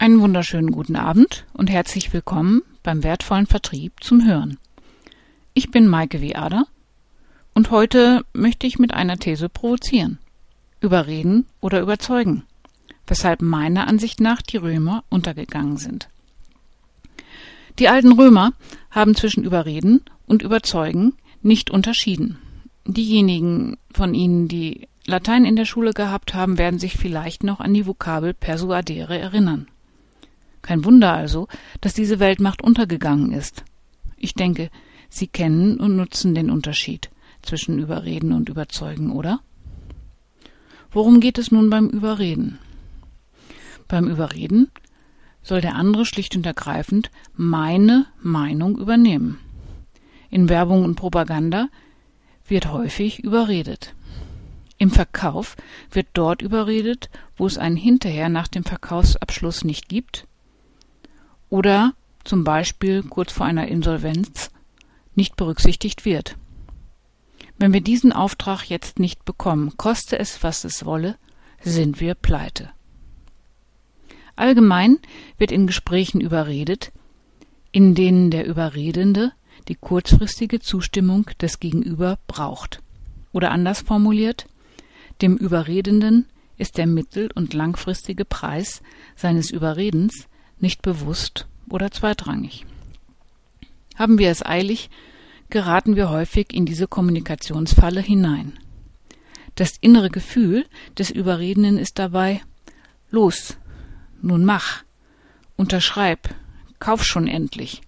Einen wunderschönen guten Abend und herzlich willkommen beim wertvollen Vertrieb zum Hören. Ich bin Maike W. Ader und heute möchte ich mit einer These provozieren. Überreden oder überzeugen, weshalb meiner Ansicht nach die Römer untergegangen sind. Die alten Römer haben zwischen Überreden und Überzeugen nicht unterschieden. Diejenigen von Ihnen, die Latein in der Schule gehabt haben, werden sich vielleicht noch an die Vokabel persuadere erinnern. Kein Wunder also, dass diese Weltmacht untergegangen ist. Ich denke, Sie kennen und nutzen den Unterschied zwischen Überreden und Überzeugen, oder? Worum geht es nun beim Überreden? Beim Überreden soll der andere schlicht und ergreifend meine Meinung übernehmen. In Werbung und Propaganda wird häufig überredet. Im Verkauf wird dort überredet, wo es einen hinterher nach dem Verkaufsabschluss nicht gibt oder zum Beispiel kurz vor einer Insolvenz nicht berücksichtigt wird. Wenn wir diesen Auftrag jetzt nicht bekommen, koste es, was es wolle, sind wir pleite. Allgemein wird in Gesprächen überredet, in denen der Überredende die kurzfristige Zustimmung des Gegenüber braucht. Oder anders formuliert, dem Überredenden ist der mittel- und langfristige Preis seines Überredens nicht bewusst oder zweitrangig. Haben wir es eilig, geraten wir häufig in diese Kommunikationsfalle hinein. Das innere Gefühl des Überredenden ist dabei Los, nun mach, unterschreib, kauf schon endlich.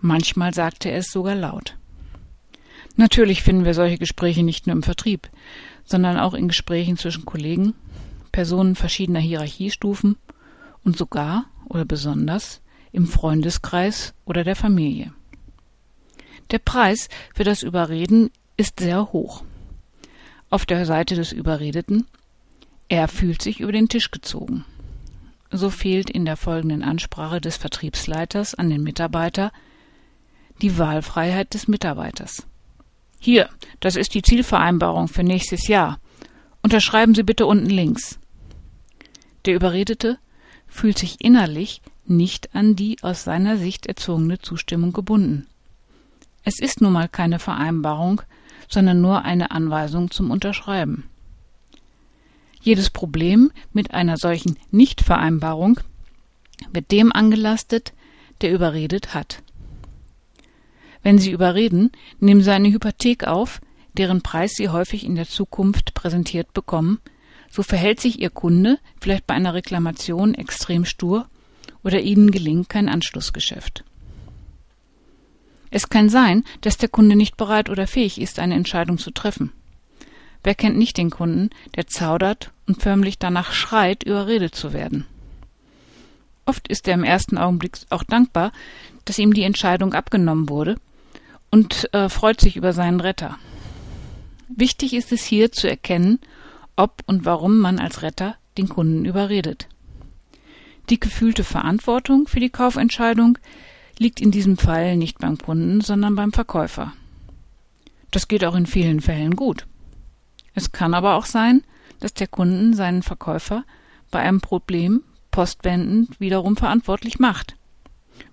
Manchmal sagte er es sogar laut. Natürlich finden wir solche Gespräche nicht nur im Vertrieb, sondern auch in Gesprächen zwischen Kollegen, Personen verschiedener Hierarchiestufen und sogar oder besonders im Freundeskreis oder der Familie. Der Preis für das Überreden ist sehr hoch. Auf der Seite des Überredeten er fühlt sich über den Tisch gezogen. So fehlt in der folgenden Ansprache des Vertriebsleiters an den Mitarbeiter die Wahlfreiheit des Mitarbeiters. Hier, das ist die Zielvereinbarung für nächstes Jahr. Unterschreiben Sie bitte unten links. Der Überredete fühlt sich innerlich nicht an die aus seiner Sicht erzwungene Zustimmung gebunden. Es ist nun mal keine Vereinbarung, sondern nur eine Anweisung zum Unterschreiben. Jedes Problem mit einer solchen Nichtvereinbarung wird dem angelastet, der überredet hat. Wenn Sie überreden, nehmen Sie eine Hypothek auf, deren Preis Sie häufig in der Zukunft präsentiert bekommen, so verhält sich Ihr Kunde vielleicht bei einer Reklamation extrem stur oder Ihnen gelingt kein Anschlussgeschäft. Es kann sein, dass der Kunde nicht bereit oder fähig ist, eine Entscheidung zu treffen. Wer kennt nicht den Kunden, der zaudert und förmlich danach schreit, überredet zu werden? Oft ist er im ersten Augenblick auch dankbar, dass ihm die Entscheidung abgenommen wurde und äh, freut sich über seinen Retter. Wichtig ist es hier zu erkennen, ob und warum man als Retter den Kunden überredet. Die gefühlte Verantwortung für die Kaufentscheidung liegt in diesem Fall nicht beim Kunden, sondern beim Verkäufer. Das geht auch in vielen Fällen gut. Es kann aber auch sein, dass der Kunden seinen Verkäufer bei einem Problem postwendend wiederum verantwortlich macht.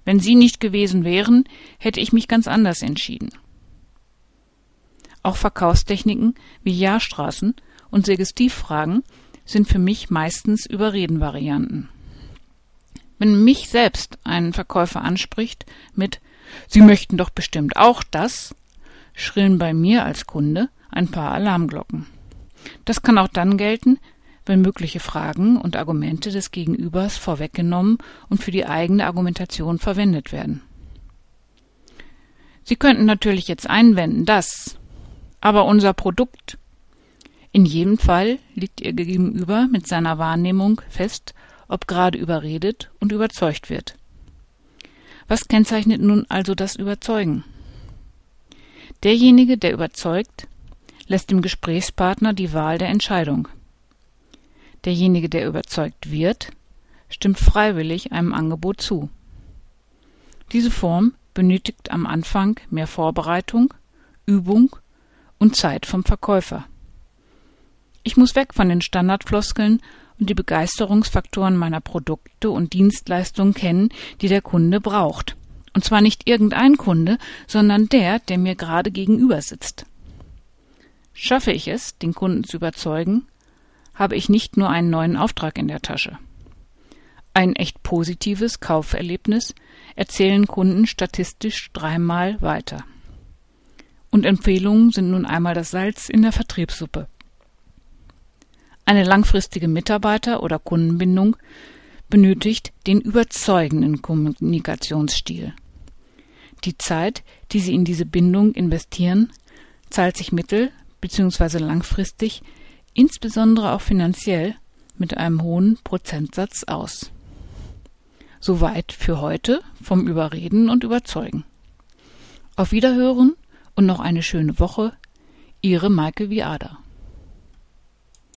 Wenn Sie nicht gewesen wären, hätte ich mich ganz anders entschieden. Auch Verkaufstechniken wie Jahrstraßen und Suggestivfragen sind für mich meistens Überredenvarianten. Wenn mich selbst ein Verkäufer anspricht mit Sie möchten doch bestimmt auch das, schrillen bei mir als Kunde ein paar Alarmglocken. Das kann auch dann gelten, wenn mögliche Fragen und Argumente des Gegenübers vorweggenommen und für die eigene Argumentation verwendet werden. Sie könnten natürlich jetzt einwenden, dass aber unser Produkt in jedem Fall liegt Ihr Gegenüber mit seiner Wahrnehmung fest, ob gerade überredet und überzeugt wird. Was kennzeichnet nun also das Überzeugen? Derjenige, der überzeugt, lässt dem Gesprächspartner die Wahl der Entscheidung. Derjenige, der überzeugt wird, stimmt freiwillig einem Angebot zu. Diese Form benötigt am Anfang mehr Vorbereitung, Übung und Zeit vom Verkäufer. Ich muss weg von den Standardfloskeln und die Begeisterungsfaktoren meiner Produkte und Dienstleistungen kennen, die der Kunde braucht. Und zwar nicht irgendein Kunde, sondern der, der mir gerade gegenüber sitzt. Schaffe ich es, den Kunden zu überzeugen, habe ich nicht nur einen neuen Auftrag in der Tasche. Ein echt positives Kauferlebnis erzählen Kunden statistisch dreimal weiter. Und Empfehlungen sind nun einmal das Salz in der Vertriebssuppe. Eine langfristige Mitarbeiter- oder Kundenbindung benötigt den überzeugenden Kommunikationsstil. Die Zeit, die Sie in diese Bindung investieren, zahlt sich mittel- bzw. langfristig, insbesondere auch finanziell, mit einem hohen Prozentsatz aus. Soweit für heute vom Überreden und Überzeugen. Auf Wiederhören und noch eine schöne Woche. Ihre Maike Viada.